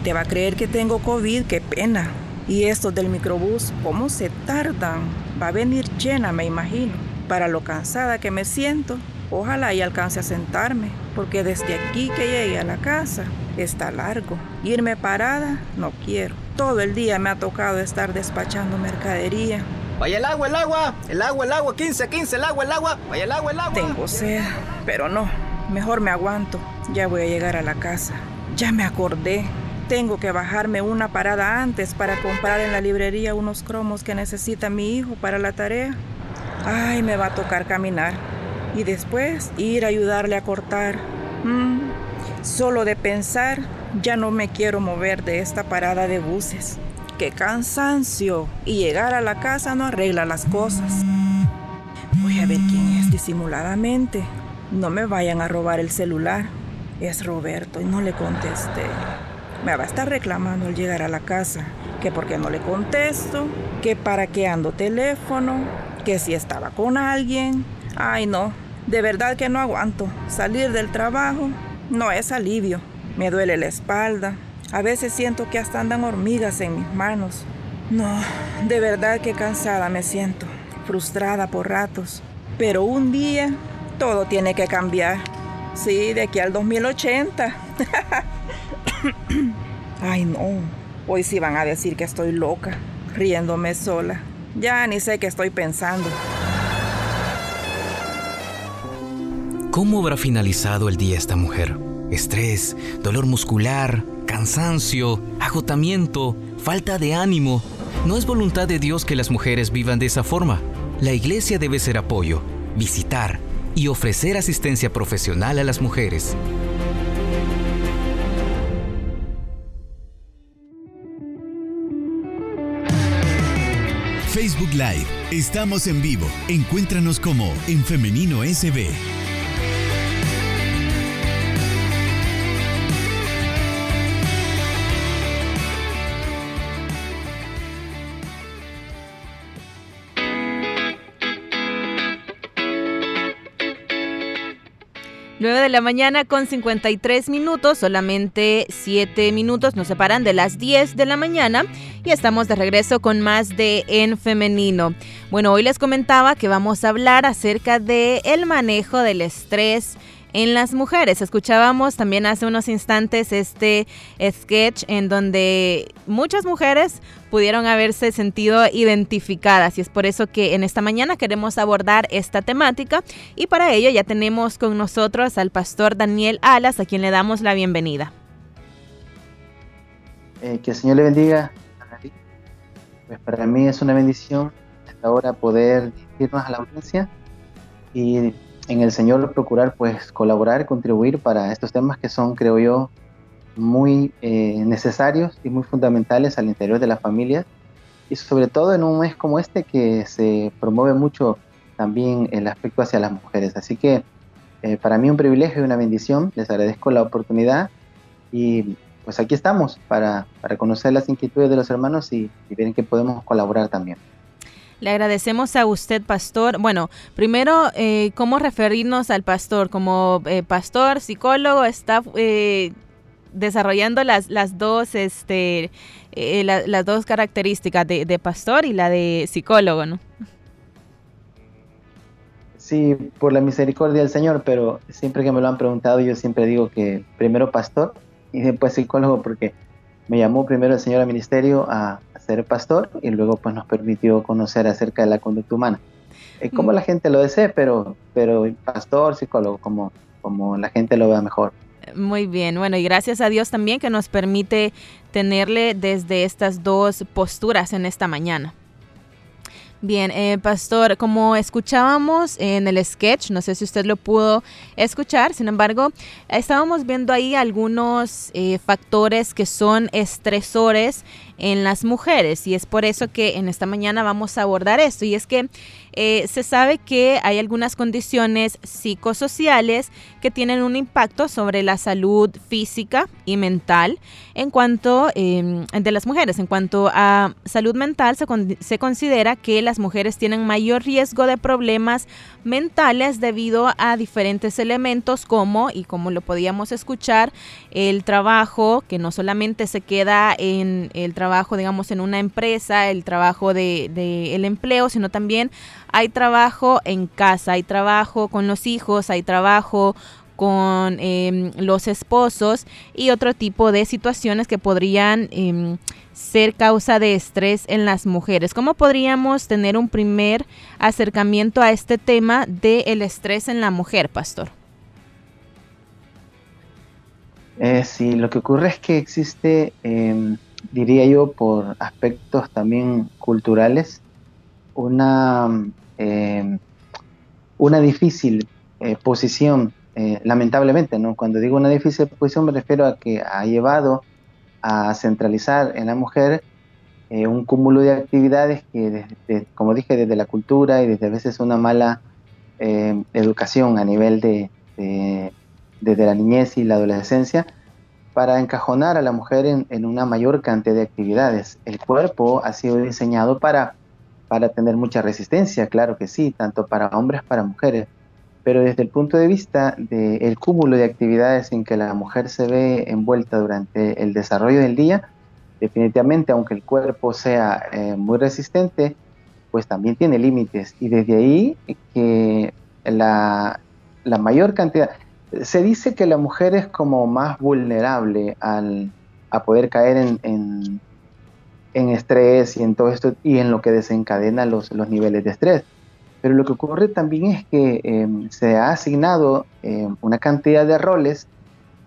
Gente va a creer que tengo COVID, qué pena. Y estos del microbús, ¿cómo se tardan? Va a venir llena, me imagino. Para lo cansada que me siento, ojalá y alcance a sentarme, porque desde aquí que llegue a la casa está largo. Irme parada, no quiero. Todo el día me ha tocado estar despachando mercadería. Vaya el agua, el agua, el agua, el agua, 15, 15, el agua, el agua, vaya el agua, el agua. Tengo sed, pero no, mejor me aguanto. Ya voy a llegar a la casa. Ya me acordé. Tengo que bajarme una parada antes para comprar en la librería unos cromos que necesita mi hijo para la tarea. Ay, me va a tocar caminar. Y después ir a ayudarle a cortar. Mm, solo de pensar, ya no me quiero mover de esta parada de buses. ¡Qué cansancio! Y llegar a la casa no arregla las cosas. Voy a ver quién es disimuladamente. No me vayan a robar el celular. Es Roberto y no le contesté. Me va a estar reclamando al llegar a la casa. Que por qué no le contesto. Que para qué ando teléfono. Que si estaba con alguien. Ay no. De verdad que no aguanto. Salir del trabajo no es alivio. Me duele la espalda. A veces siento que hasta andan hormigas en mis manos. No, de verdad que cansada me siento. Frustrada por ratos. Pero un día todo tiene que cambiar. Sí, de aquí al 2080. Ay, no. Hoy sí van a decir que estoy loca, riéndome sola. Ya ni sé qué estoy pensando. ¿Cómo habrá finalizado el día esta mujer? Estrés, dolor muscular, cansancio, agotamiento, falta de ánimo. No es voluntad de Dios que las mujeres vivan de esa forma. La iglesia debe ser apoyo, visitar y ofrecer asistencia profesional a las mujeres. Facebook Live. Estamos en vivo. Encuéntranos como en Femenino SB. Nueve de la mañana con 53 minutos, solamente 7 minutos nos separan de las 10 de la mañana y estamos de regreso con más de En Femenino. Bueno, hoy les comentaba que vamos a hablar acerca de manejo del estrés en las mujeres. Escuchábamos también hace unos instantes este sketch en donde muchas mujeres pudieron haberse sentido identificadas y es por eso que en esta mañana queremos abordar esta temática y para ello ya tenemos con nosotros al pastor Daniel Alas a quien le damos la bienvenida. Eh, que el Señor le bendiga. Pues para mí es una bendición hasta ahora poder dirigirnos a la audiencia y en el Señor procurar pues colaborar, contribuir para estos temas que son, creo yo, muy eh, necesarios y muy fundamentales al interior de la familia y sobre todo en un mes como este que se promueve mucho también el aspecto hacia las mujeres. Así que eh, para mí un privilegio y una bendición, les agradezco la oportunidad y pues aquí estamos para, para conocer las inquietudes de los hermanos y, y ver en qué podemos colaborar también. Le agradecemos a usted, pastor. Bueno, primero, eh, ¿cómo referirnos al pastor? Como eh, pastor, psicólogo, está eh, desarrollando las, las dos, este, eh, la, las dos características de, de, pastor y la de psicólogo, ¿no? Sí, por la misericordia del Señor, pero siempre que me lo han preguntado, yo siempre digo que primero pastor y después psicólogo, porque me llamó primero el Señor al ministerio a ser pastor y luego pues nos permitió conocer acerca de la conducta humana. Eh, como mm. la gente lo desee, pero, pero pastor, psicólogo, como, como la gente lo vea mejor. Muy bien, bueno, y gracias a Dios también que nos permite tenerle desde estas dos posturas en esta mañana. Bien, eh, Pastor, como escuchábamos en el sketch, no sé si usted lo pudo escuchar, sin embargo, estábamos viendo ahí algunos eh, factores que son estresores en las mujeres y es por eso que en esta mañana vamos a abordar esto y es que eh, se sabe que hay algunas condiciones psicosociales que tienen un impacto sobre la salud física y mental en cuanto em, de las mujeres. En cuanto a salud mental, se, se considera que las mujeres tienen mayor riesgo de problemas mentales debido a diferentes elementos como, y como lo podíamos escuchar, el trabajo, que no solamente se queda en el trabajo, digamos, en una empresa, el trabajo de, de el empleo, sino también hay trabajo en casa, hay trabajo con los hijos, hay trabajo con em, los esposos y otro tipo de situaciones que podrían em, ser causa de estrés en las mujeres. ¿Cómo podríamos tener un primer acercamiento a este tema del estrés en la mujer, pastor? Eh, sí, lo que ocurre es que existe, em, diría yo, por aspectos también culturales, una, una difícil eh, posición eh, lamentablemente, ¿no? Cuando digo una difícil posición me refiero a que ha llevado a centralizar en la mujer eh, un cúmulo de actividades que, como dije, desde la cultura y desde a veces una mala eh, educación a nivel de, desde la niñez y la adolescencia, para encajonar a la mujer en, una mayor cantidad de actividades. El cuerpo ha sido diseñado para, para tener mucha resistencia, claro que sí, tanto para hombres para mujeres pero desde el punto de vista del cúmulo de actividades en que la mujer se ve envuelta durante el desarrollo del día, definitivamente, aunque el cuerpo sea eh, muy resistente, pues también tiene límites. Y desde ahí que la, mayor cantidad... Se dice que la mujer es como más vulnerable al, a poder caer en, estrés y en todo esto y en lo que desencadena los, los niveles de estrés. Pero lo que ocurre también es que em, se ha asignado em, una cantidad de roles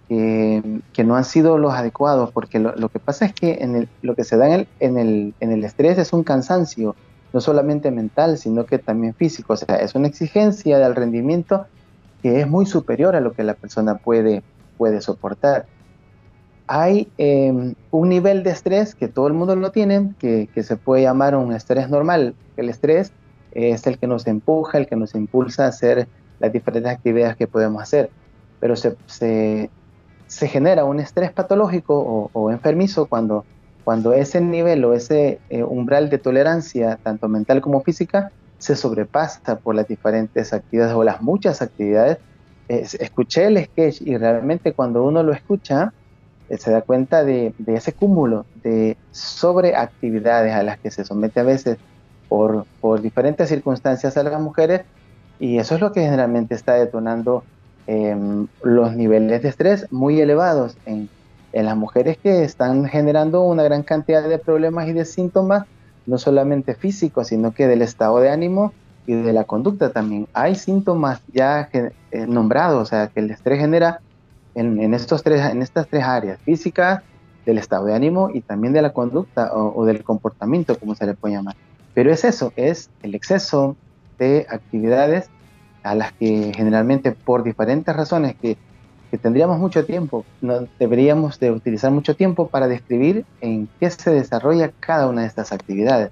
que no han sido los adecuados, porque lo, que pasa es que en lo que se da en el, en, el, en el estrés es un cansancio, no solamente mental, sino que también físico. O sea, es una exigencia del rendimiento que es muy superior a lo que la persona puede, puede soportar. Hay em, un nivel de estrés que todo el mundo lo tiene, que, se puede llamar un estrés normal. El estrés es el que nos empuja, el que nos impulsa a hacer las diferentes actividades que podemos hacer. Pero se, genera un estrés patológico o, enfermizo cuando, cuando ese nivel o ese eh, umbral de tolerancia, tanto mental como física, se sobrepasa por las diferentes actividades o las muchas actividades. escuché el sketch y realmente cuando uno lo escucha, se da cuenta de, de, ese cúmulo de sobreactividades a las que se somete a veces por, diferentes circunstancias a las mujeres y eso es lo que generalmente está detonando em, los niveles de estrés muy elevados en, las mujeres que están generando una gran cantidad de problemas y de síntomas, no solamente físicos, sino que del estado de ánimo y de la conducta también. Hay síntomas ya eh, nombrados, o sea, que el estrés genera en, estos tres, en estas tres áreas, física, del estado de ánimo y también de la conducta o del comportamiento, como se le puede llamar. Pero es eso, es el exceso de actividades a las que generalmente por diferentes razones que, tendríamos mucho tiempo, no, deberíamos de utilizar mucho tiempo para describir en qué se desarrolla cada una de estas actividades.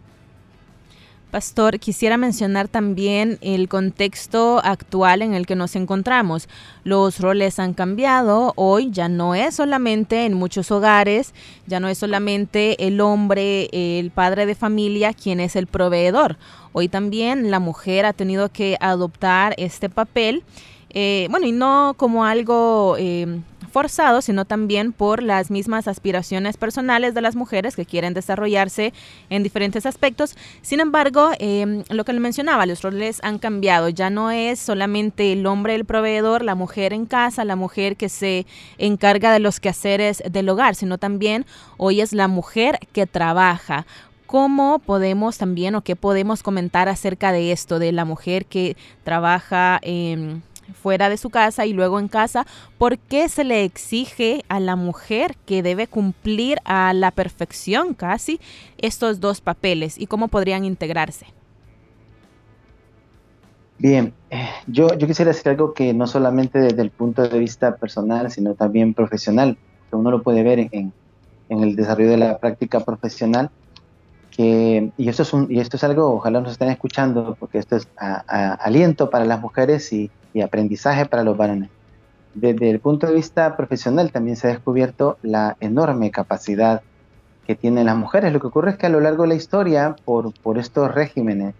Pastor, quisiera mencionar también el contexto actual en el que nos encontramos. Los roles han cambiado. Hoy ya no es solamente en muchos hogares, ya no es solamente el hombre, el padre de familia, quien es el proveedor. Hoy también la mujer ha tenido que adoptar este papel. Eh, bueno, y no como algo eh, forzado, sino también por las mismas aspiraciones personales de las mujeres que quieren desarrollarse en diferentes aspectos. Sin embargo, em, lo que le mencionaba, los roles han cambiado. Ya no es solamente el hombre el proveedor, la mujer en casa, la mujer que se encarga de los quehaceres del hogar, sino también hoy es la mujer que trabaja ¿Cómo podemos también o qué podemos comentar acerca de esto, de la mujer que trabaja en fuera de su casa y luego en casa, ¿por qué se le exige a la mujer que debe cumplir a la perfección casi estos dos papeles y cómo podrían integrarse? Bien, eh, yo, yo quisiera decir algo que no solamente desde el punto de vista personal, sino también profesional, que uno lo puede ver en, en el desarrollo de la práctica profesional, que, y, esto es un, y esto es algo, ojalá nos estén escuchando, porque esto es aliento para las mujeres y, y aprendizaje para los varones. Desde el punto de vista profesional también se ha descubierto la enorme capacidad que tienen las mujeres. Lo que ocurre es que a lo largo de la historia, por, por estos regímenes,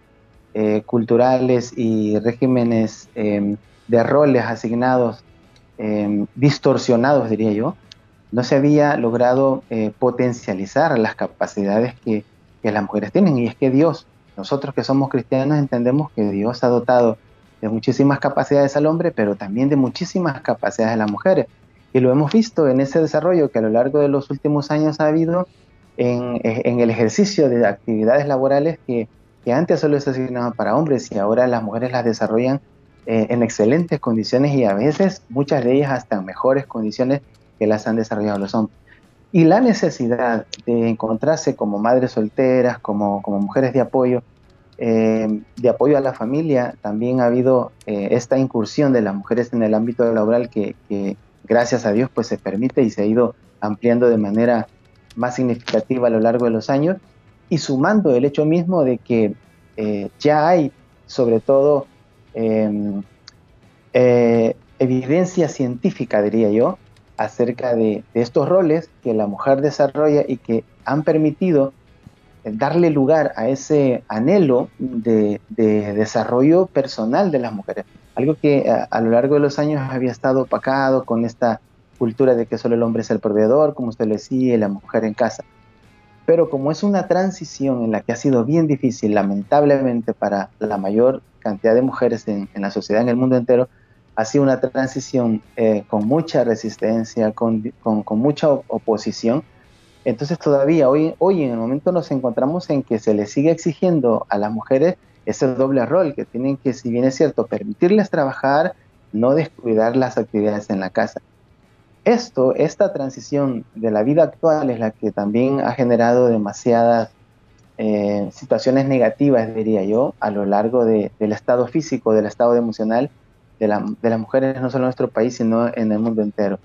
eh, culturales y regímenes em, de roles asignados, em, distorsionados, diría yo, no se había logrado eh, potencializar las capacidades que, que, las mujeres tienen. Y es que Dios, nosotros que somos cristianos, entendemos que Dios ha dotado de muchísimas capacidades al hombre, pero también de muchísimas capacidades a las mujeres. Y lo hemos visto en ese desarrollo que a lo largo de los últimos años ha habido en, en el ejercicio de actividades laborales que que antes solo se asignaba para hombres y ahora las mujeres las desarrollan eh, en excelentes condiciones y a veces muchas de ellas hasta en mejores condiciones que las han desarrollado los hombres. Y la necesidad de encontrarse como madres solteras, como, como mujeres de apoyo, eh, de apoyo a la familia, también ha habido eh, esta incursión de las mujeres en el ámbito laboral que, gracias a Dios pues se permite y se ha ido ampliando de manera más significativa a lo largo de los años. Y sumando el hecho mismo de que eh, ya hay sobre todo em, evidencia científica, diría yo, acerca de, estos roles que la mujer desarrolla y que han permitido darle lugar a ese anhelo de, desarrollo personal de las mujeres. Algo que a, lo largo de los años había estado opacado con esta cultura de que solo el hombre es el proveedor, como usted le decía, y la mujer en casa. Pero como es una transición en la que ha sido bien difícil, lamentablemente, para la mayor cantidad de mujeres en, la sociedad, en el mundo entero, ha sido una transición eh, con mucha resistencia, con, mucha oposición. Entonces todavía hoy, hoy en el momento nos encontramos en que se les sigue exigiendo a las mujeres ese doble rol, que tienen que, si bien es cierto, permitirles trabajar, no descuidar las actividades en la casa. Esto, esta transición de la vida actual es la que también ha generado demasiadas eh, situaciones negativas, diría yo, a lo largo del estado físico, del estado emocional de, las mujeres, no solo en nuestro país, sino en el mundo entero.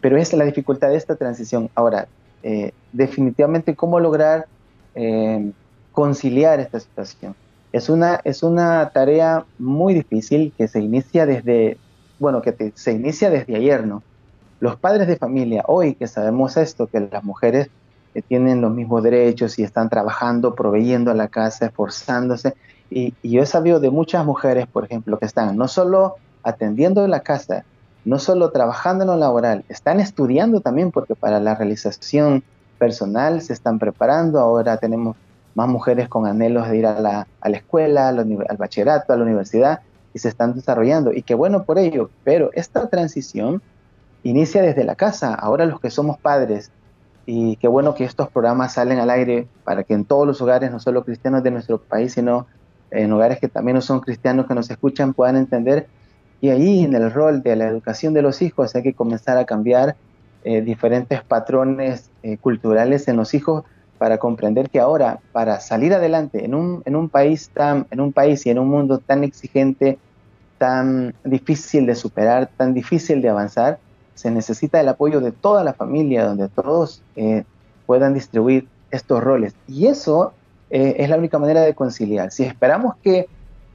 Pero es la dificultad de esta transición. Ahora, eh, definitivamente, ¿cómo lograr eh, conciliar esta situación? Es una, es una tarea muy difícil que se inicia desde, bueno, que se inicia desde ayer, ¿no? Los padres de familia, hoy que sabemos esto, que las mujeres eh, tienen los mismos derechos y están trabajando, proveyendo a la casa, esforzándose, y, yo he sabido de muchas mujeres, por ejemplo, que están no solo atendiendo la casa, no solo trabajando en lo laboral, están estudiando también porque para la realización personal se están preparando. Ahora tenemos más mujeres con anhelos de ir a la, a la escuela, al, al, bachillerato, a la universidad y se están desarrollando. Y qué bueno por ello, pero esta transición inicia desde la casa. Ahora los que somos padres, y qué bueno que estos programas salen al aire para que en todos los hogares, no solo cristianos de nuestro país, sino en hogares que también no son cristianos que nos escuchan, puedan entender. Y ahí en el rol de la educación de los hijos hay que comenzar a cambiar eh, diferentes patrones eh, culturales en los hijos para comprender que ahora, para salir adelante en un, en un país tan, en un país y en un mundo tan exigente, tan difícil de superar, tan difícil de avanzar, se necesita el apoyo de toda la familia, donde todos eh, puedan distribuir estos roles. Y eso eh, es la única manera de conciliar. Si esperamos que,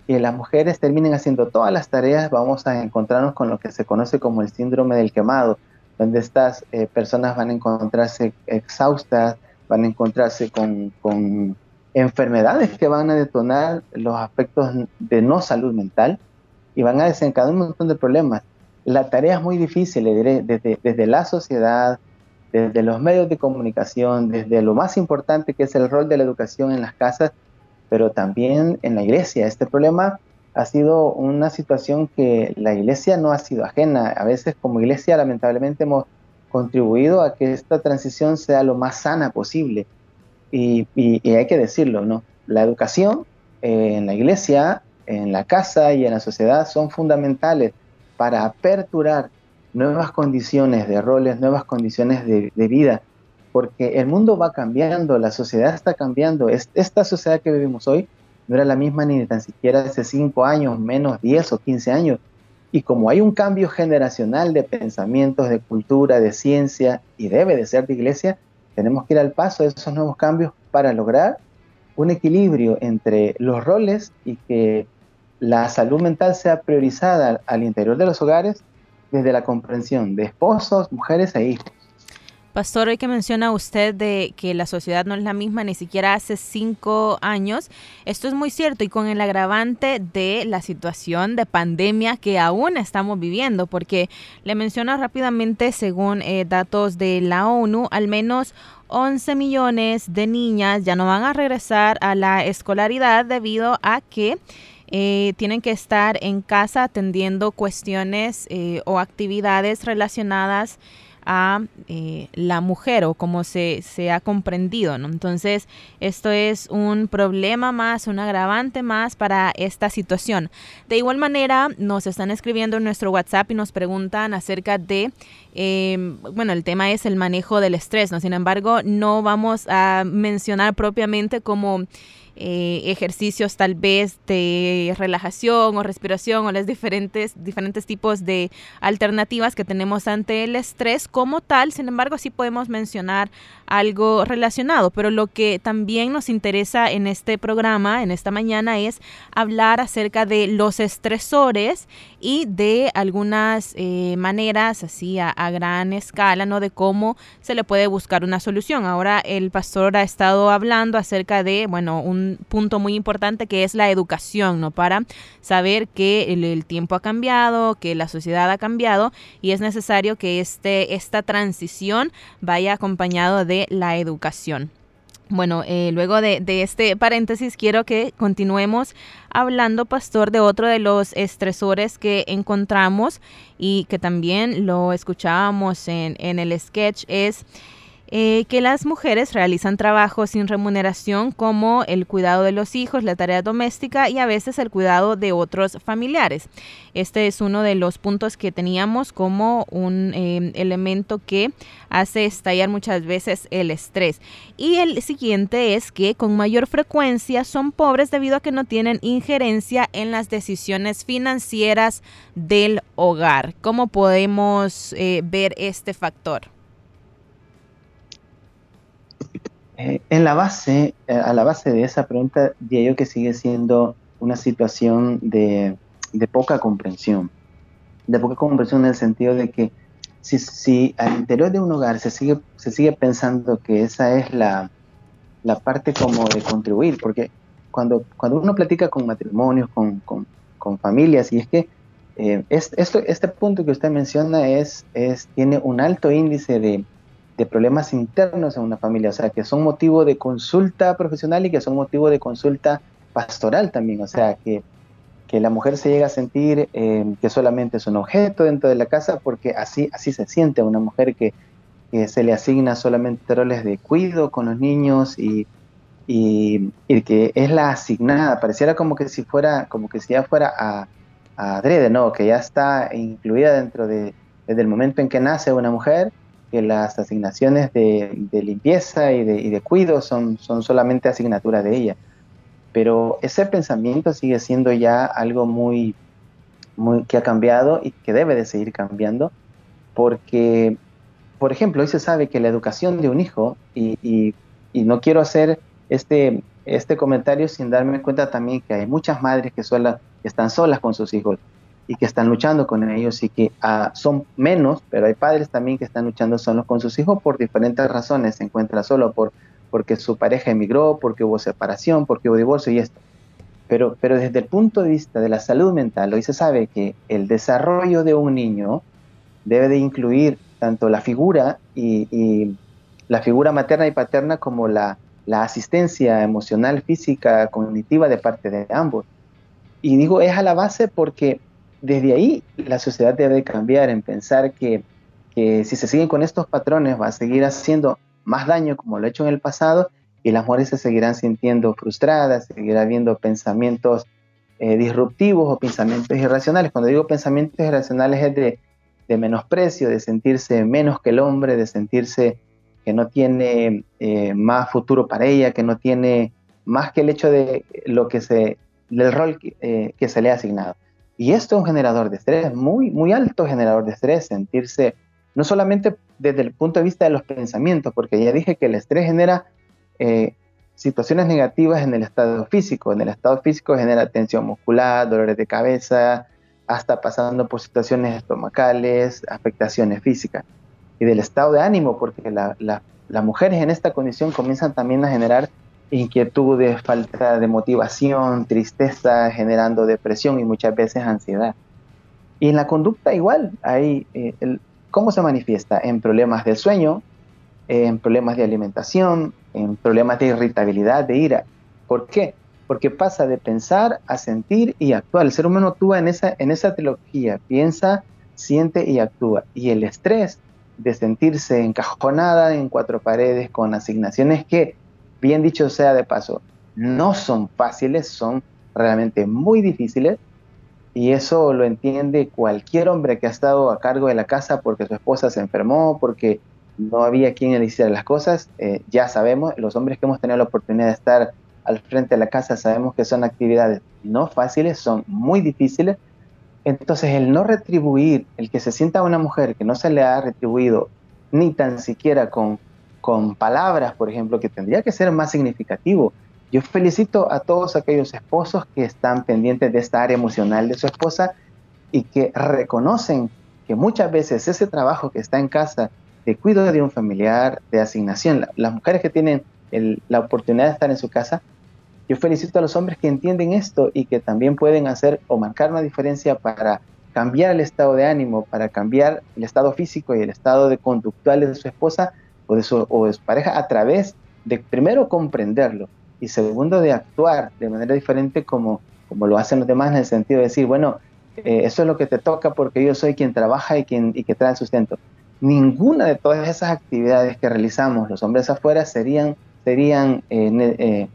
las mujeres terminen haciendo todas las tareas, vamos a encontrarnos con lo que se conoce como el síndrome del quemado, donde estas eh, personas van a encontrarse exhaustas, van a encontrarse con, con enfermedades que van a detonar los aspectos de no salud mental y van a desencadenar un montón de problemas. La tarea es muy difícil, desde, desde la sociedad, desde los medios de comunicación, desde lo más importante que es el rol de la educación en las casas, pero también en la iglesia. Este problema ha sido una situación que la iglesia no ha sido ajena. A veces como iglesia lamentablemente hemos contribuido a que esta transición sea lo más sana posible. Y, hay que decirlo, ¿no? La educación eh, en la iglesia, en la casa y en la sociedad son fundamentales para aperturar nuevas condiciones de roles, nuevas condiciones de, vida, porque el mundo va cambiando, la sociedad está cambiando. esta sociedad que vivimos hoy no era la misma ni tan siquiera hace 5 años, menos 10 o 15 años. Y como hay un cambio generacional de pensamientos, de cultura, de ciencia, y debe de ser de iglesia, tenemos que ir al paso de esos nuevos cambios para lograr un equilibrio entre los roles y que la salud mental sea priorizada al interior de los hogares desde la comprensión de esposos, mujeres e hijos. Pastor, hoy que menciona usted de que la sociedad no es la misma ni siquiera hace cinco años, esto es muy cierto y con el agravante de la situación de pandemia que aún estamos viviendo, porque le menciono rápidamente, según eh, datos de la ONU, al menos 11 millones de niñas ya no van a regresar a la escolaridad debido a que eh, tienen que estar en casa atendiendo cuestiones eh, o actividades relacionadas a eh, la mujer o como se, se ha comprendido. Entonces, esto es un problema más, un agravante más para esta situación. De igual manera, nos están escribiendo en nuestro WhatsApp y nos preguntan acerca de, em, bueno, el tema es el manejo del estrés, ¿no? Sin embargo, no vamos a mencionar propiamente como eh, ejercicios tal vez de relajación o respiración o las diferentes, diferentes tipos de alternativas que tenemos ante el estrés como tal. Sin embargo, sí podemos mencionar algo relacionado, pero lo que también nos interesa en este programa, en esta mañana, es hablar acerca de los estresores y de algunas eh, maneras así a, a gran escala, ¿no? De cómo se le puede buscar una solución. Ahora el pastor ha estado hablando acerca de, bueno, un punto muy importante que es la educación, ¿no? Para saber que el, tiempo ha cambiado, que la sociedad ha cambiado y es necesario que este, esta transición vaya acompañado de la educación. Bueno, eh, luego de, de, este paréntesis, quiero que continuemos hablando, pastor, de otro de los estresores que encontramos y que también lo escuchábamos en, en el sketch, es eh, que las mujeres realizan trabajos sin remuneración como el cuidado de los hijos, la tarea doméstica y a veces el cuidado de otros familiares. Este es uno de los puntos que teníamos como un eh, elemento que hace estallar muchas veces el estrés. Y el siguiente es que con mayor frecuencia son pobres debido a que no tienen injerencia en las decisiones financieras del hogar. ¿Cómo podemos eh, ver este factor? Eh, en la base, eh, a la base de esa pregunta, diría yo que sigue siendo una situación de, poca comprensión. De poca comprensión en el sentido de que si, si, al interior de un hogar se sigue, se sigue pensando que esa es la, parte como de contribuir, porque cuando, cuando uno platica con matrimonios, con, familias, y es que eh, este punto que usted menciona es, es, tiene un alto índice de, de problemas internos en una familia, o sea, que son motivo de consulta profesional y que son motivo de consulta pastoral también, o sea, que, que la mujer se llega a sentir eh, que solamente es un objeto dentro de la casa porque así, así se siente una mujer que, se le asigna solamente roles de cuido con los niños y, y, que es la asignada, pareciera como que si fuera, como que si ya fuera a, a adrede, ¿no? Que ya está incluida dentro de, desde el momento en que nace una mujer, que las asignaciones de, limpieza y de, cuidado son, son solamente asignatura de ella. Pero ese pensamiento sigue siendo ya algo muy, muy que ha cambiado y que debe de seguir cambiando, porque, por ejemplo, hoy se sabe que la educación de un hijo, y, no quiero hacer este, este comentario sin darme cuenta también que hay muchas madres que, sola, están solas con sus hijos, y que están luchando con ellos y que ah, son menos, pero hay padres también que están luchando solos con sus hijos por diferentes razones. Se encuentra solo por, porque su pareja emigró, porque hubo separación, porque hubo divorcio y esto. Pero, pero desde el punto de vista de la salud mental, hoy se sabe que el desarrollo de un niño debe de incluir tanto la figura y, la figura materna y paterna como la, la asistencia emocional, física, cognitiva de parte de ambos. Y digo, es a la base porque desde ahí la sociedad debe cambiar en pensar que, si se siguen con estos patrones va a seguir haciendo más daño como lo ha hecho en el pasado y las mujeres se seguirán sintiendo frustradas, seguirá habiendo pensamientos eh, disruptivos o pensamientos irracionales. Cuando digo pensamientos irracionales es de, menosprecio, de sentirse menos que el hombre, de sentirse que no tiene eh, más futuro para ella, que no tiene más que el hecho de lo que se, del rol que, que se le ha asignado. Y esto es un generador de estrés, muy, muy alto generador de estrés, sentirse no solamente desde el punto de vista de los pensamientos, porque ya dije que el estrés genera eh, situaciones negativas en el estado físico. En el estado físico genera tensión muscular, dolores de cabeza, hasta pasando por situaciones estomacales, afectaciones físicas. Y del estado de ánimo, porque las mujeres en esta condición comienzan también a generar inquietudes, falta de motivación, tristeza, generando depresión y muchas veces ansiedad. Y en la conducta igual, hay eh, ¿Cómo se manifiesta? En problemas del sueño, en problemas de alimentación, en problemas de irritabilidad, de ira. ¿Por qué? Porque pasa de pensar a sentir y actuar. El ser humano actúa en esa, en esa trilogía, piensa, siente y actúa. Y el estrés de sentirse encajonada en cuatro paredes con asignaciones que, bien dicho sea de paso, no son fáciles, son realmente muy difíciles, y eso lo entiende cualquier hombre que ha estado a cargo de la casa porque su esposa se enfermó, porque no había quien le hiciera las cosas. Eh, ya sabemos, los hombres que hemos tenido la oportunidad de estar al frente de la casa, sabemos que son actividades no fáciles, son muy difíciles. Entonces, el no retribuir, el que se sienta una mujer que no se le ha retribuido ni tan siquiera con, con palabras, por ejemplo, que tendría que ser más significativo, yo felicito a todos aquellos esposos que están pendientes de esta área emocional de su esposa y que reconocen que muchas veces ese trabajo que está en casa de cuidado de un familiar, de asignación, las mujeres que tienen la oportunidad de estar en su casa, yo felicito a los hombres que entienden esto y que también pueden hacer o marcar una diferencia para cambiar el estado de ánimo, para cambiar el estado físico y el estado de conductual de su esposa o de o de su pareja a través de primero comprenderlo, y segundo de actuar de manera diferente como, como lo hacen los demás en el sentido de decir, bueno, eh, eso es lo que te toca porque yo soy quien trabaja y quien y que trae sustento. Ninguna de todas esas actividades que realizamos los hombres afuera serían, serían eh, eh,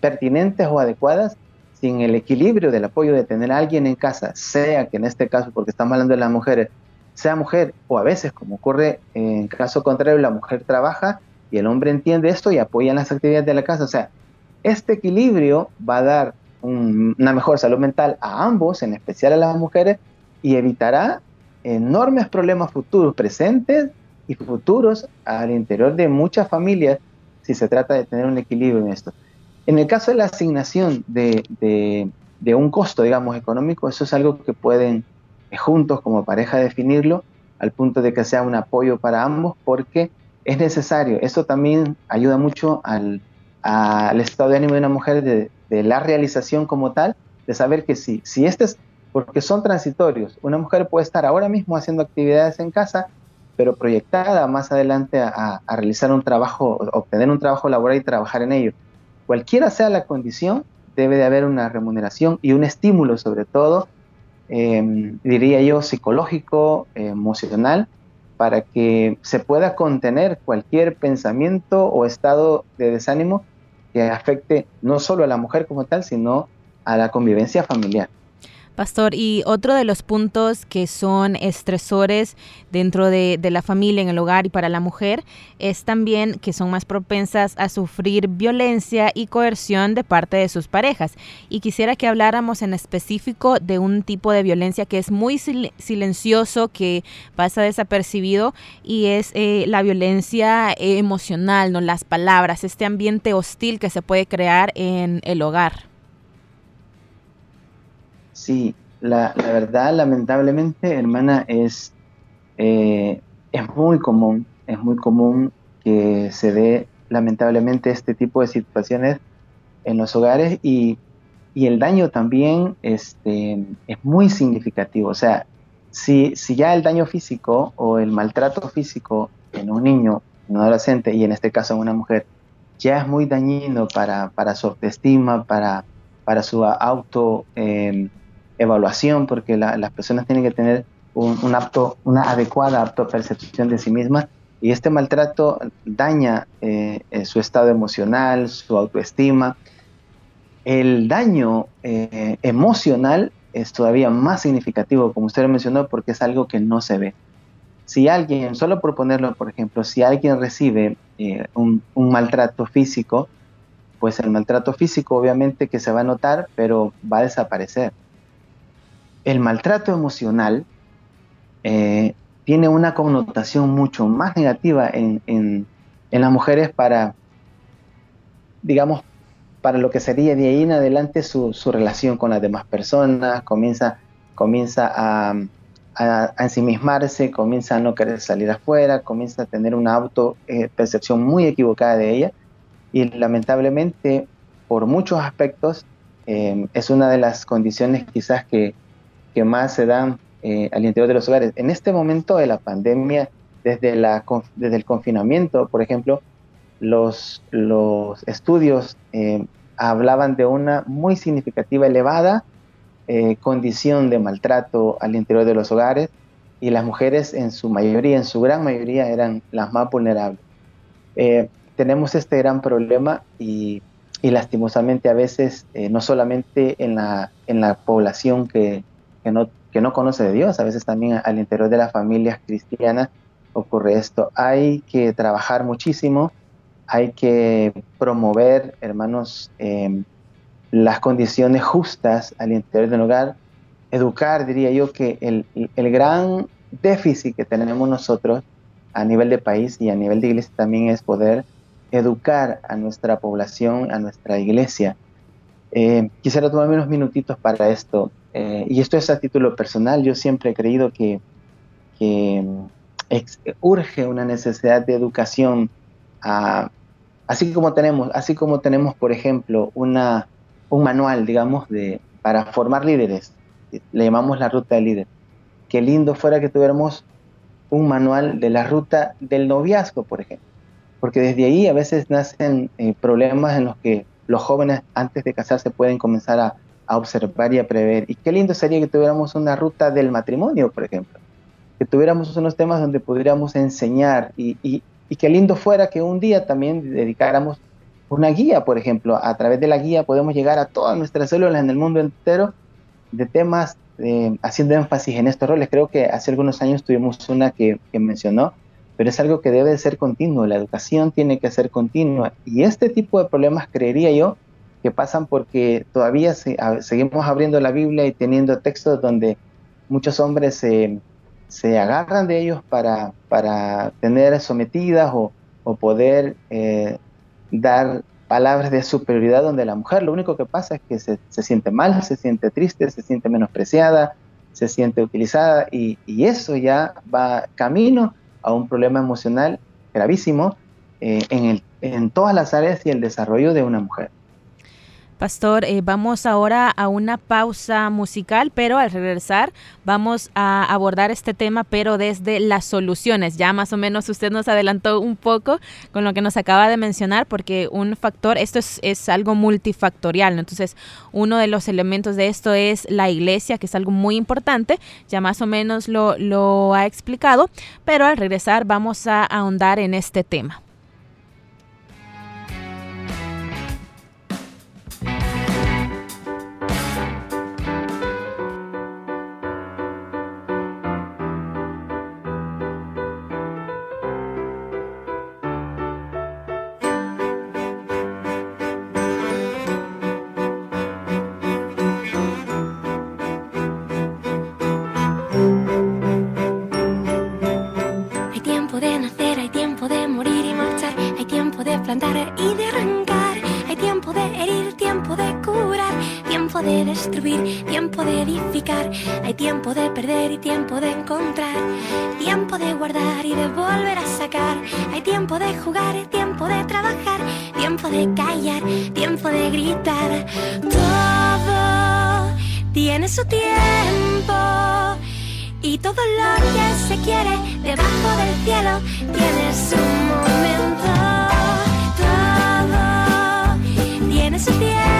pertinentes o adecuadas sin el equilibrio del apoyo de tener a alguien en casa, sea que en este caso, porque estamos hablando de las mujeres, sea mujer o a veces, como ocurre en caso contrario, la mujer trabaja y el hombre entiende esto y apoya en las actividades de la casa. O sea, este equilibrio va a dar una mejor salud mental a ambos, en especial a las mujeres, y evitará enormes problemas futuros, presentes y futuros al interior de muchas familias si se trata de tener un equilibrio en esto. En el caso de la asignación de, un costo, digamos, económico, eso es algo que pueden juntos como pareja definirlo al punto de que sea un apoyo para ambos porque es necesario. Eso también ayuda mucho al, al estado de ánimo de una mujer de, la realización como tal, de saber que sí, si este es, porque son transitorios, una mujer puede estar ahora mismo haciendo actividades en casa, pero proyectada más adelante a, realizar un trabajo, obtener un trabajo laboral y trabajar en ello. Cualquiera sea la condición, debe de haber una remuneración y un estímulo sobre todo, em, diría yo, psicológico, emocional, para que se pueda contener cualquier pensamiento o estado de desánimo que afecte no solo a la mujer como tal, sino a la convivencia familiar. Pastor, y otro de los puntos que son estresores dentro de, la familia, en el hogar y para la mujer, es también que son más propensas a sufrir violencia y coerción de parte de sus parejas. Y quisiera que habláramos en específico de un tipo de violencia que es muy silencioso, que pasa desapercibido, y es eh, la violencia emocional, ¿no? las palabras, este ambiente hostil que se puede crear en el hogar. Sí, la, verdad, lamentablemente, hermana, es, eh, es muy común, es muy común que se dé lamentablemente este tipo de situaciones en los hogares y, el daño también este, es muy significativo. O sea, si, si ya el daño físico o el maltrato físico en un niño, un adolescente y en este caso en una mujer, ya es muy dañino para, para su autoestima, para, para su auto... Eh, evaluación, porque las personas tienen que tener un, apto, una adecuada autopercepción de sí mismas y este maltrato daña eh, eh, su estado emocional, su autoestima. El daño eh, emocional es todavía más significativo, como usted lo mencionó, porque es algo que no se ve. Si alguien, solo por ponerlo, por ejemplo, si alguien recibe un, un maltrato físico, pues el maltrato físico obviamente que se va a notar, pero va a desaparecer. El maltrato emocional eh, tiene una connotación mucho más negativa en, en, las mujeres para, digamos, para lo que sería de ahí en adelante su, su relación con las demás personas, comienza, comienza a, a, ensimismarse, comienza a no querer salir afuera, comienza a tener una auto eh, percepción muy equivocada de ella. Y lamentablemente por muchos aspectos eh, es una de las condiciones quizás que, que más se dan eh, al interior de los hogares. En este momento de la pandemia, desde, la, desde el confinamiento, por ejemplo, los, los estudios hablaban de una muy significativa, elevada eh, condición de maltrato al interior de los hogares y las mujeres en su mayoría, en su gran mayoría, eran las más vulnerables. Eh, tenemos este gran problema y, lastimosamente a veces eh, no solamente en la, en la población que, que, no, que no conoce de Dios, a veces también al interior de las familias cristianas ocurre esto. Hay que trabajar muchísimo, hay que promover, hermanos, las condiciones justas al interior del hogar, educar, diría yo, que el, el, gran déficit que tenemos nosotros a nivel de país y a nivel de iglesia también es poder educar a nuestra población, a nuestra iglesia. Eh, quisiera tomarme unos minutitos para esto. Eh, y esto es a título personal. Yo siempre he creído que, que urge una necesidad de educación, así como tenemos, así como tenemos, por ejemplo, una un manual, digamos, de, para formar líderes. Le llamamos la ruta del líder. Qué lindo fuera que tuviéramos un manual de la ruta del noviazgo, por ejemplo. Porque desde ahí a veces nacen eh, problemas en los que los jóvenes antes de casarse pueden comenzar a, observar y a prever. Y qué lindo sería que tuviéramos una ruta del matrimonio, por ejemplo. Que tuviéramos unos temas donde pudiéramos enseñar y, y, qué lindo fuera que un día también dedicáramos una guía, por ejemplo. A través de la guía podemos llegar a todas nuestras células en el mundo entero de temas eh, haciendo énfasis en estos roles. Creo que hace algunos años tuvimos una que, mencionó, pero es algo que debe de ser continuo. La educación tiene que ser continua. Y este tipo de problemas, creería yo, que pasan porque todavía seguimos abriendo la Biblia y teniendo textos donde muchos hombres se, agarran de ellos para, para tener sometidas o, poder eh, dar palabras de superioridad donde la mujer lo único que pasa es que se, siente mal, se siente triste, se siente menospreciada, se siente utilizada y, eso ya va camino a un problema emocional gravísimo eh, en, el, en todas las áreas y el desarrollo de una mujer. Pastor, eh, vamos ahora a una pausa musical, pero al regresar vamos a abordar este tema, pero desde las soluciones. Ya más o menos usted nos adelantó un poco con lo que nos acaba de mencionar, porque un factor, esto es, es algo multifactorial, entonces uno de los elementos de esto es la iglesia, que es algo muy importante, ya más o menos lo, lo ha explicado, pero al regresar vamos a ahondar en este tema. tiempo de perder y tiempo de encontrar, tiempo de guardar y de volver a sacar, hay tiempo de jugar, hay tiempo de trabajar, tiempo de callar, tiempo de gritar, todo tiene su tiempo y todo lo que se quiere debajo del cielo tiene su momento, todo tiene su tiempo.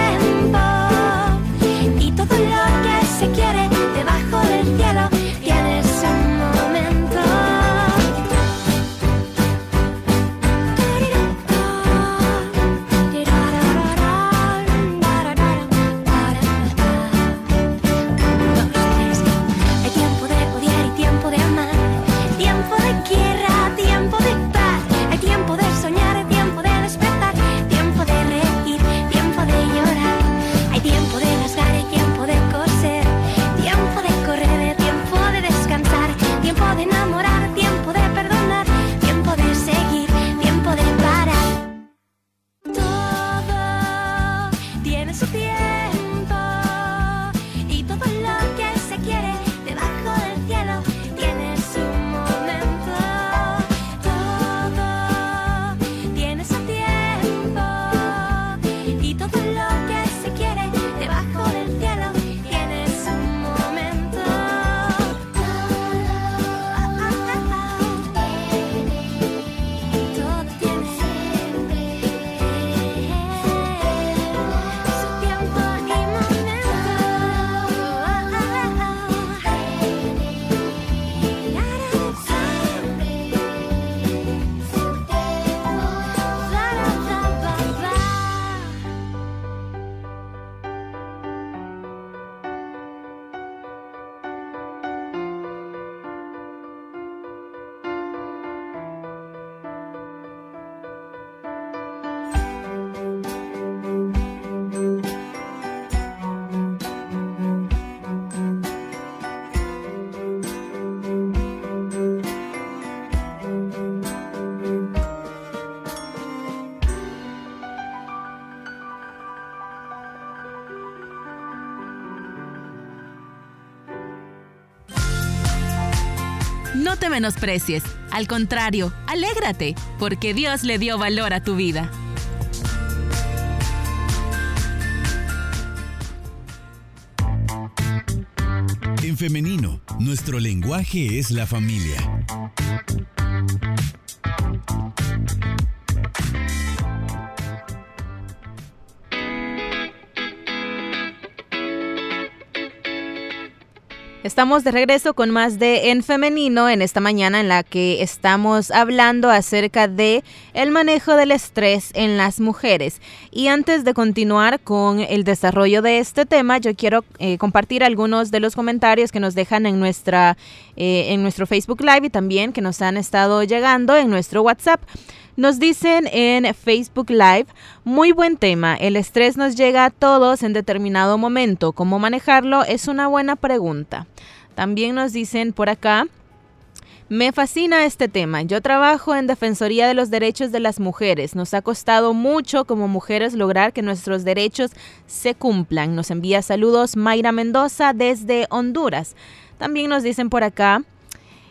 Menosprecies, al contrario, alégrate, porque Dios le dio valor a tu vida. En femenino, nuestro lenguaje es la familia. Estamos de regreso con más de En Femenino en esta mañana en la que estamos hablando acerca de el manejo del estrés en las mujeres. Y antes de continuar con el desarrollo de este tema, yo quiero eh, compartir algunos de los comentarios que nos dejan en nuestra eh, en nuestro Facebook Live y también que nos han estado llegando en nuestro WhatsApp. Nos dicen en Facebook Live, muy buen tema, el estrés nos llega a todos en determinado momento, ¿cómo manejarlo? Es una buena pregunta. También nos dicen por acá, me fascina este tema. Yo trabajo en Defensoría de los Derechos de las Mujeres. Nos ha costado mucho como mujeres lograr que nuestros derechos se cumplan. Nos envía saludos Mayra Mendoza desde Honduras. También nos dicen por acá,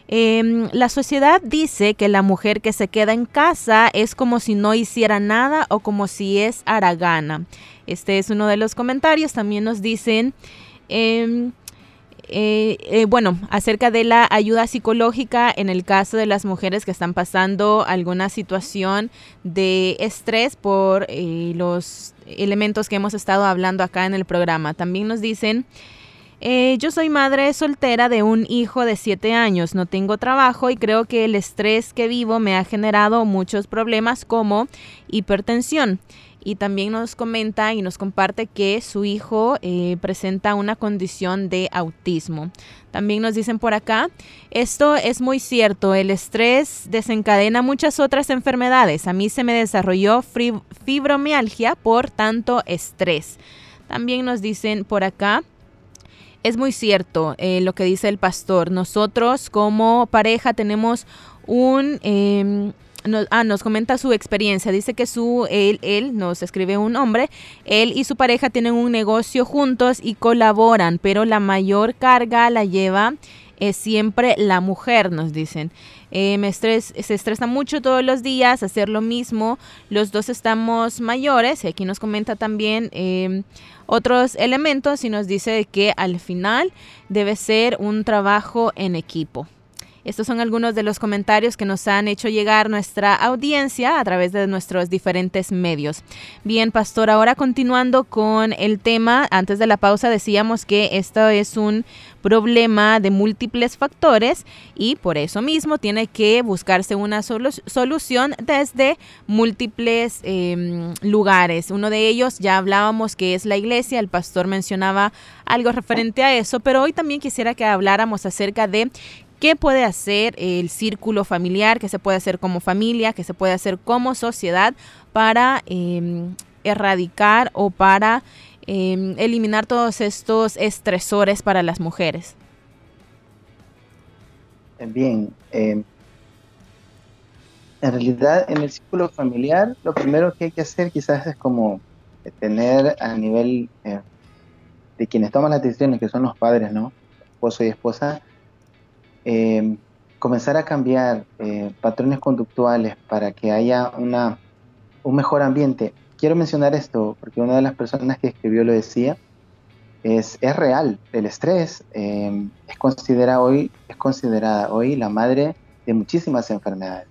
Em, la sociedad dice que la mujer que se queda en casa es como si no hiciera nada o como si es aragana. Este es uno de los comentarios. También nos dicen, em, eh, eh, bueno, acerca de la ayuda psicológica en el caso de las mujeres que están pasando alguna situación de estrés por eh, los elementos que hemos estado hablando acá en el programa. También nos dicen... Eh, yo soy madre soltera de un hijo de 7 años, no tengo trabajo y creo que el estrés que vivo me ha generado muchos problemas como hipertensión. Y también nos comenta y nos comparte que su hijo eh, presenta una condición de autismo. También nos dicen por acá, esto es muy cierto, el estrés desencadena muchas otras enfermedades. A mí se me desarrolló fibromialgia por tanto estrés. También nos dicen por acá, es muy cierto eh, lo que dice el pastor. Nosotros como pareja tenemos un... Em, ah, nos comenta su experiencia. Dice que su, él, él, nos escribe un hombre, él y su pareja tienen un negocio juntos y colaboran, pero la mayor carga la lleva es siempre la mujer, nos dicen. Eh, me estrés, se estresa mucho todos los días hacer lo mismo. Los dos estamos mayores y aquí nos comenta también em, otros elementos y nos dice que al final debe ser un trabajo en equipo. Estos son algunos de los comentarios que nos han hecho llegar nuestra audiencia a través de nuestros diferentes medios. Bien, Pastor, ahora continuando con el tema, antes de la pausa decíamos que esto es un problema de múltiples factores y por eso mismo tiene que buscarse una solución desde múltiples em, lugares. Uno de ellos ya hablábamos que es la iglesia, el pastor mencionaba algo referente a eso, pero hoy también quisiera que habláramos acerca de ¿Qué puede hacer el círculo familiar? ¿Qué se puede hacer como familia? ¿Qué se puede hacer como sociedad para em, erradicar o para em, eliminar todos estos estresores para las mujeres? Bien, em, en realidad en el círculo familiar lo primero que hay que hacer quizás es como tener a nivel eh, de quienes toman las decisiones, que son los padres, ¿no? Esposo y esposa, eh, comenzar a cambiar eh, patrones conductuales para que haya una, un mejor ambiente. Quiero mencionar esto porque una de las personas que escribió lo decía, es, es real, el estrés eh, es, considera hoy, es considerada hoy la madre de muchísimas enfermedades.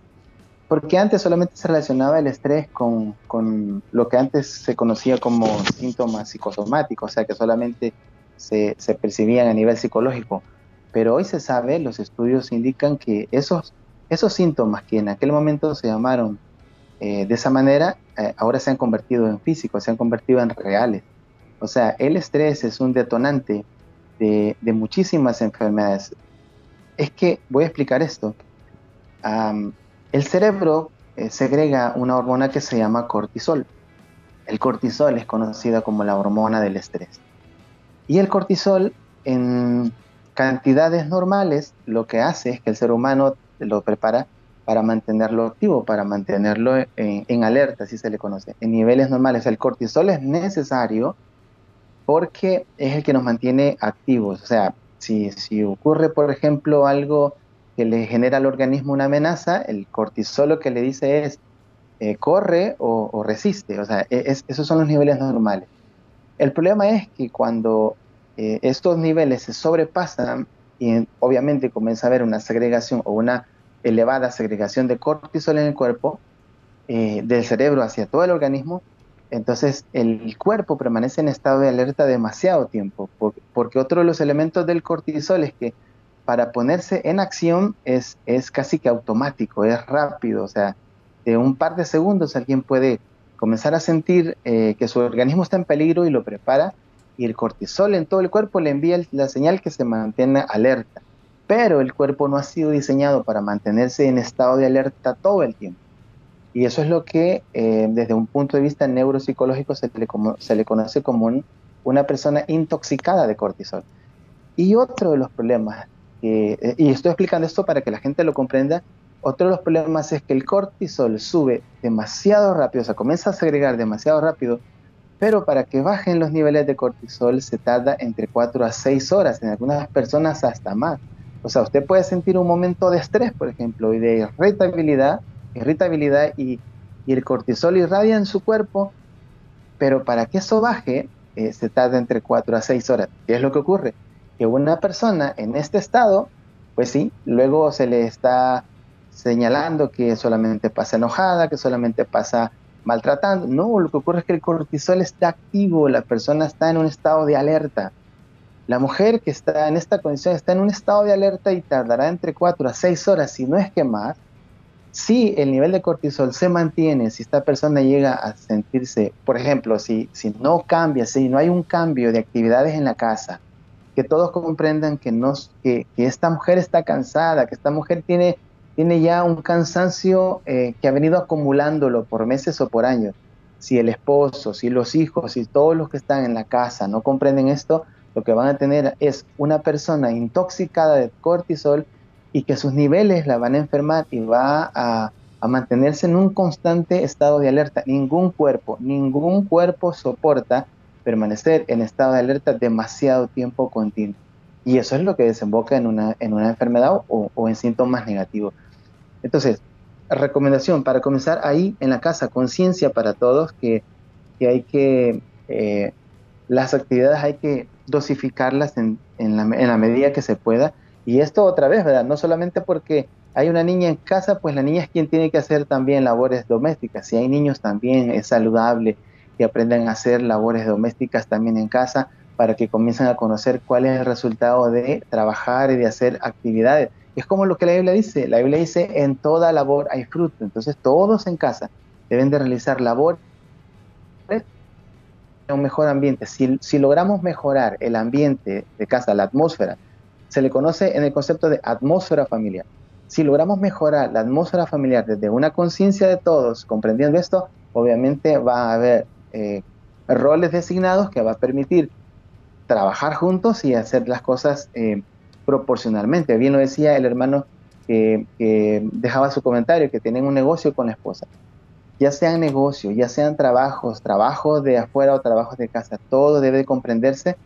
Porque antes solamente se relacionaba el estrés con, con lo que antes se conocía como síntomas psicosomáticos, o sea que solamente se, se percibían a nivel psicológico pero hoy se sabe, los estudios indican que esos, esos síntomas que en aquel momento se llamaron eh, de esa manera, eh, ahora se han convertido en físicos, se han convertido en reales. O sea, el estrés es un detonante de, muchísimas enfermedades. Es que, voy a explicar esto. el cerebro eh, segrega una hormona que se llama cortisol. El cortisol es conocida como la hormona del estrés. Y el cortisol en cantidades normales lo que hace es que el ser humano lo prepara para mantenerlo activo, para mantenerlo en, alerta, así se le conoce. En niveles normales el cortisol es necesario porque es el que nos mantiene activos. O sea, si, si ocurre, por ejemplo, algo que le genera al organismo una amenaza, el cortisol lo que le dice es eh, corre o, resiste, o sea, e, esos son los niveles normales. El problema es que cuando eh, estos niveles se sobrepasan y obviamente comienza a haber una segregación o una elevada segregación de cortisol en el cuerpo, eh, del cerebro hacia todo el organismo, entonces el cuerpo permanece en estado de alerta demasiado tiempo, porque otro de los elementos del cortisol es que para ponerse en acción es, es casi que automático, es rápido, o sea, de un par de segundos alguien puede comenzar a sentir eh, que su organismo está en peligro y lo prepara, y el cortisol en todo el cuerpo le envía la señal que se mantiene alerta. Pero el cuerpo no ha sido diseñado para mantenerse en estado de alerta todo el tiempo. Y eso es lo que eh, desde un punto de vista neuropsicológico se le, se le conoce como una persona intoxicada de cortisol. Y otro de los problemas, eh, y estoy explicando esto para que la gente lo comprenda, otro de los problemas es que el cortisol sube demasiado rápido, o sea, comienza a segregar demasiado rápido, pero para que bajen los niveles de cortisol se tarda entre 4 a 6 horas, en algunas personas hasta más. O sea, usted puede sentir un momento de estrés, por ejemplo, y de irritabilidad, irritabilidad y, el cortisol irradia en su cuerpo, pero para que eso baje eh, se tarda entre 4 a 6 horas. ¿Qué es lo que ocurre? Que una persona en este estado, pues sí, luego se le está señalando que solamente pasa enojada, que solamente pasa maltratando. No, lo que ocurre es que el cortisol está activo, la persona está en un estado de alerta. La mujer que está en esta condición está en un estado de alerta y tardará entre 4 a 6 horas, si no es que más. Si el nivel de cortisol se mantiene, si esta persona llega a sentirse, por ejemplo, si, si no cambia, si no hay un cambio de actividades en la casa, que todos comprendan que, no, que, que esta mujer está cansada, que esta mujer tiene tiene ya un cansancio eh, que ha venido acumulándolo por meses o por años. Si el esposo, si los hijos, si todos los que están en la casa no comprenden esto, lo que van a tener es una persona intoxicada de cortisol y que sus niveles la van a enfermar y va a, a mantenerse en un constante estado de alerta. Ningún cuerpo, ningún cuerpo soporta permanecer en estado de alerta demasiado tiempo continuo. Y eso es lo que desemboca en una, en una enfermedad o, en síntomas negativos. Entonces, recomendación para comenzar ahí en la casa, conciencia para todos que, hay que, eh, las actividades hay que dosificarlas en, la, medida que se pueda. Y esto otra vez, ¿verdad? No solamente porque hay una niña en casa, pues la niña es quien tiene que hacer también labores domésticas. Si hay niños también es saludable que aprendan a hacer labores domésticas también en casa para que comiencen a conocer cuál es el resultado de trabajar y de hacer actividades es como lo que la Biblia dice. La Biblia dice, en toda labor hay fruto. Entonces todos en casa deben de realizar labor en un mejor ambiente. Si, logramos mejorar el ambiente de casa, la atmósfera, se le conoce en el concepto de atmósfera familiar. Si logramos mejorar la atmósfera familiar desde una conciencia de todos, comprendiendo esto, obviamente va a haber eh, roles designados que va a permitir trabajar juntos y hacer las cosas eh, proporcionalmente. Bien lo decía el hermano que, dejaba su comentario, que tienen un negocio con la esposa. Ya sean negocios, ya sean trabajos, trabajos de afuera o trabajos de casa, todo debe comprenderse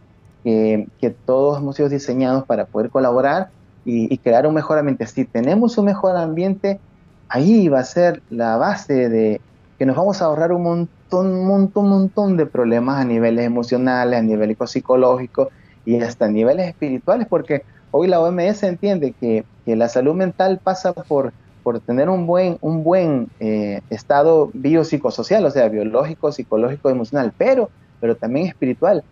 que, todos hemos sido diseñados para poder colaborar y, y, crear un mejor ambiente. Si tenemos un mejor ambiente, ahí va a ser la base de que nos vamos a ahorrar un montón, montón, un montón de problemas a niveles emocionales, a niveles psicológicos y hasta a niveles espirituales, porque Hoy la OMS entiende que, la salud mental pasa por, por tener un buen, un buen eh, estado biopsicosocial, o sea, biológico, psicológico, emocional, pero, pero también espiritual.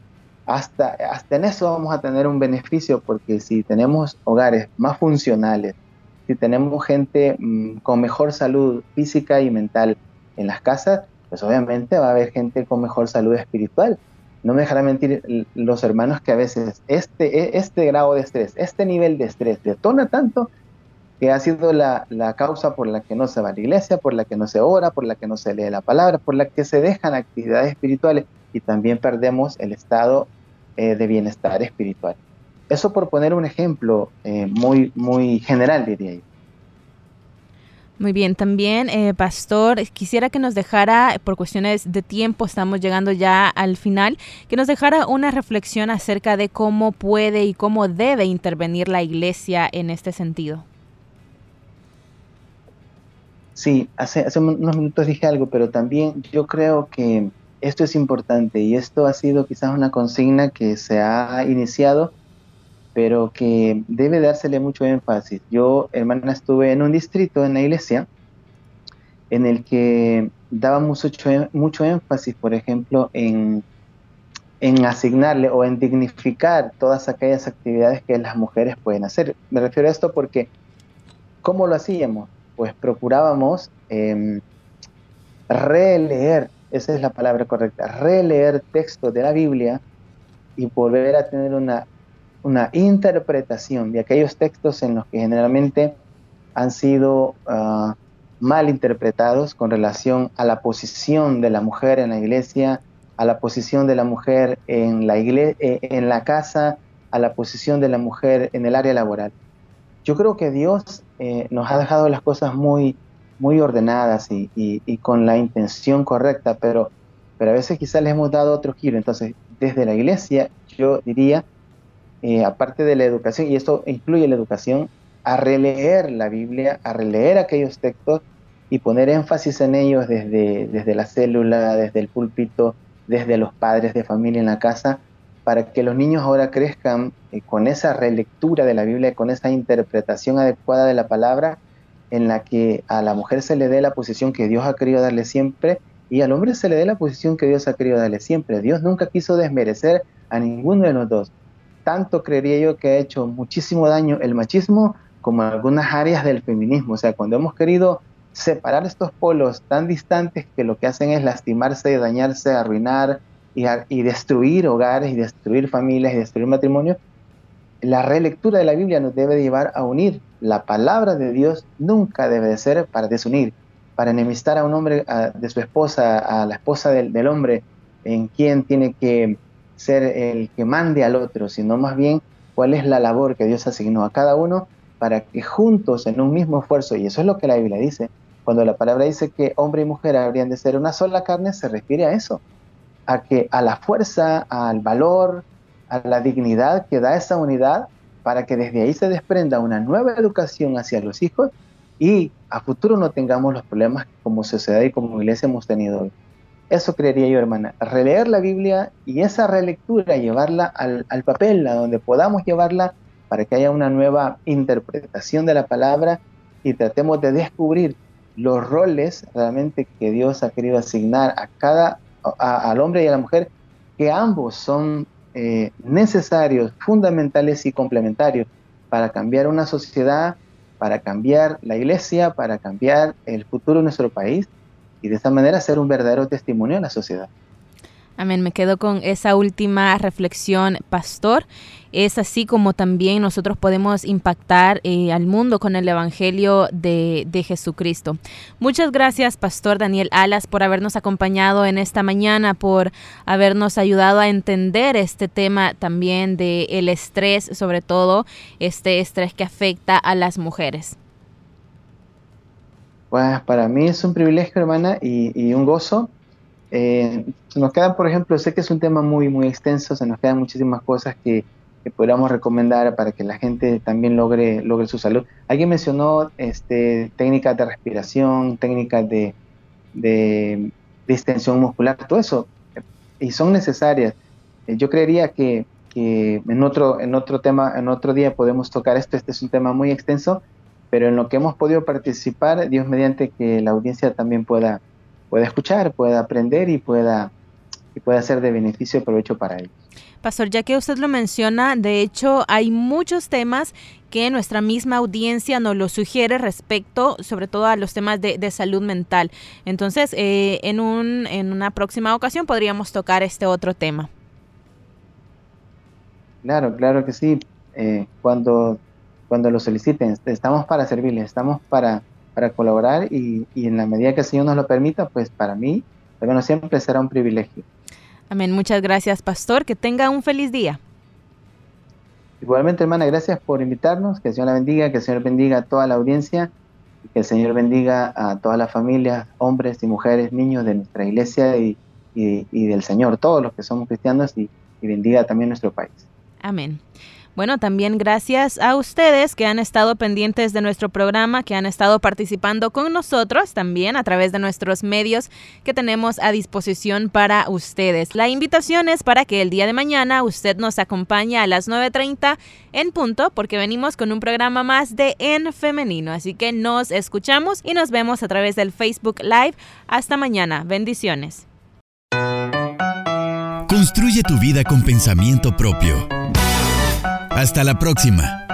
Hasta, hasta en eso vamos a tener un beneficio porque si tenemos hogares más funcionales, si tenemos gente mm, con mejor salud física y mental en las casas, pues obviamente va a haber gente con mejor salud espiritual no me dejará mentir los hermanos que a veces este, e, este grado de estrés, este nivel de estrés detona tanto que ha sido la, causa por la que no se va a la iglesia, por la que no se ora, por la que no se lee la palabra, por la que se dejan actividades espirituales y también perdemos el estado eh, de bienestar espiritual. Eso por poner un ejemplo eh, muy, muy general, diría yo. Muy bien, también, eh, Pastor, quisiera que nos dejara, por cuestiones de tiempo, estamos llegando ya al final, que nos dejara una reflexión acerca de cómo puede y cómo debe intervenir la Iglesia en este sentido. Sí, hace, hace unos minutos dije algo, pero también yo creo que esto es importante y esto ha sido quizás una consigna que se ha iniciado, pero que debe dársele mucho énfasis. Yo, hermana, estuve en un distrito en la iglesia en el que daba mucho, mucho énfasis, por ejemplo, en, en asignarle o en dignificar todas aquellas actividades que las mujeres pueden hacer. Me refiero a esto porque, ¿cómo lo hacíamos? Pues procurábamos em, releer, esa es la palabra correcta, releer textos de la Biblia y volver a tener una, una interpretación de aquellos textos en los que generalmente han sido uh, mal interpretados con relación a la posición de la mujer en la iglesia, a la posición de la mujer en la, eh, casa, a la posición de la mujer en el área laboral. Yo creo que Dios eh, nos ha dejado las cosas muy, muy ordenadas y, con la intención correcta, pero, pero a veces quizás le hemos dado otro giro. Entonces, desde la iglesia, yo diría, eh, aparte de la educación, y esto incluye la educación, a releer la Biblia, a releer aquellos textos y poner énfasis en ellos desde, desde la célula, desde el púlpito, desde los padres de familia en la casa, para que los niños ahora crezcan eh, con esa relectura de la Biblia, con esa interpretación adecuada de la palabra, en la que a la mujer se le dé la posición que Dios ha querido darle siempre y al hombre se le dé la posición que Dios ha querido darle siempre. Dios nunca quiso desmerecer a ninguno de los dos. Tanto creería yo que ha hecho muchísimo daño el machismo como algunas áreas del feminismo. O sea, cuando hemos querido separar estos polos tan distantes que lo que hacen es lastimarse, y dañarse, arruinar y, destruir hogares y destruir familias y destruir matrimonios, la relectura de la Biblia nos debe llevar a unir. La palabra de Dios nunca debe de ser para desunir, para enemistar a un hombre de su esposa, a la esposa del hombre, en quien tiene que ser el que mande al otro, sino más bien cuál es la labor que Dios asignó a cada uno para que juntos en un mismo esfuerzo, y eso es lo que la Biblia dice, cuando la palabra dice que hombre y mujer habrían de ser una sola carne, se refiere a eso, a que a la fuerza, al valor, a la dignidad que da esa unidad para que desde ahí se desprenda una nueva educación hacia los hijos y a futuro no tengamos los problemas que como sociedad y como iglesia hemos tenido hoy. Eso creería yo, hermana. Releer la Biblia y esa relectura, llevarla al, papel, a donde podamos llevarla para que haya una nueva interpretación de la palabra y tratemos de descubrir los roles realmente que Dios ha querido asignar a cada, al hombre y a la mujer, que ambos son eh, necesarios, fundamentales y complementarios para cambiar una sociedad, para cambiar la iglesia, para cambiar el futuro de nuestro país y de esta manera ser un verdadero testimonio a la sociedad. Amén. Me quedo con esa última reflexión, pastor. Es así como también nosotros podemos impactar eh, al mundo con el Evangelio de, de, Jesucristo. Muchas gracias, Pastor Daniel Alas, por habernos acompañado en esta mañana, por habernos ayudado a entender este tema también del el estrés, sobre todo este estrés que afecta a las mujeres. Pues para mí es un privilegio, hermana, y, un gozo eh, nos quedan, por ejemplo, sé que es un tema muy, muy extenso, se nos quedan muchísimas cosas que, que podríamos recomendar para que la gente también logre, logre su salud. Alguien mencionó este, técnicas de respiración, técnicas de, de distensión muscular, todo eso, y son necesarias. Eh, yo creería que, que, en, otro, en otro tema, en otro día podemos tocar esto, este es un tema muy extenso, pero en lo que hemos podido participar, Dios mediante que la audiencia también pueda pueda escuchar, pueda aprender y pueda, y pueda ser de beneficio y provecho para ellos. Pastor, ya que usted lo menciona, de hecho hay muchos temas que nuestra misma audiencia nos lo sugiere respecto sobre todo a los temas de, salud mental. Entonces, eh, en, un, en una próxima ocasión podríamos tocar este otro tema. Claro, claro que sí. Eh, cuando, cuando lo soliciten, estamos para servirles, estamos para para colaborar y, en la medida que el Señor nos lo permita, pues para mí, bueno, siempre será un privilegio. Amén. Muchas gracias, pastor. Que tenga un feliz día. Igualmente, hermana, gracias por invitarnos. Que el Señor la bendiga, que el Señor bendiga a toda la audiencia y que el Señor bendiga a todas las familias, hombres y mujeres, niños de nuestra iglesia y, del Señor, todos los que somos cristianos y bendiga también nuestro país. Amén. Bueno, también gracias a ustedes que han estado pendientes de nuestro programa, que han estado participando con nosotros también a través de nuestros medios que tenemos a disposición para ustedes. La invitación es para que el día de mañana usted nos acompañe a las 9.30 en punto porque venimos con un programa más de En Femenino. Así que nos escuchamos y nos vemos a través del Facebook Live. Hasta mañana. Bendiciones. Construye tu vida con pensamiento propio. Hasta la próxima.